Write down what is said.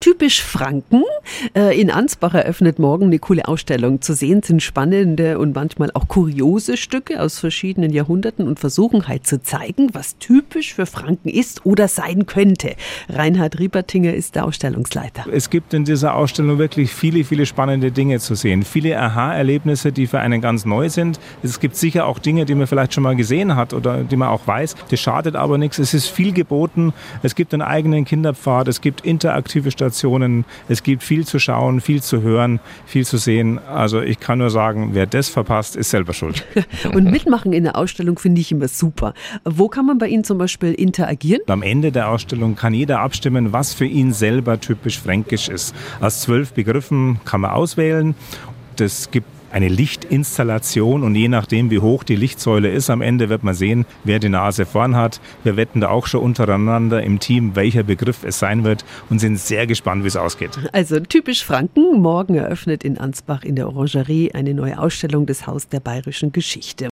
Typisch Franken. Äh, in Ansbach eröffnet morgen eine coole Ausstellung. Zu sehen sind spannende und manchmal auch kuriose Stücke aus verschiedenen Jahrhunderten und versuchen halt zu zeigen, was typisch für Franken ist oder sein könnte. Reinhard Riebertinger ist der Ausstellungsleiter. Es gibt in dieser Ausstellung wirklich viele, viele spannende Dinge zu sehen. Viele Aha-Erlebnisse, die für einen ganz neu sind. Es gibt sicher auch Dinge, die man vielleicht schon mal gesehen hat oder die man auch weiß. Das schadet aber nichts. Es ist viel geboten. Es gibt einen eigenen Kinderpfad. Es gibt interaktive Stationen. Stationen. Es gibt viel zu schauen, viel zu hören, viel zu sehen. Also ich kann nur sagen, wer das verpasst, ist selber schuld. Und mitmachen in der Ausstellung finde ich immer super. Wo kann man bei Ihnen zum Beispiel interagieren? Am Ende der Ausstellung kann jeder abstimmen, was für ihn selber typisch fränkisch ist. Aus zwölf Begriffen kann man auswählen. Das gibt eine Lichtinstallation und je nachdem, wie hoch die Lichtsäule ist, am Ende wird man sehen, wer die Nase vorn hat. Wir wetten da auch schon untereinander im Team, welcher Begriff es sein wird und sind sehr gespannt, wie es ausgeht. Also typisch Franken. Morgen eröffnet in Ansbach in der Orangerie eine neue Ausstellung des Haus der bayerischen Geschichte.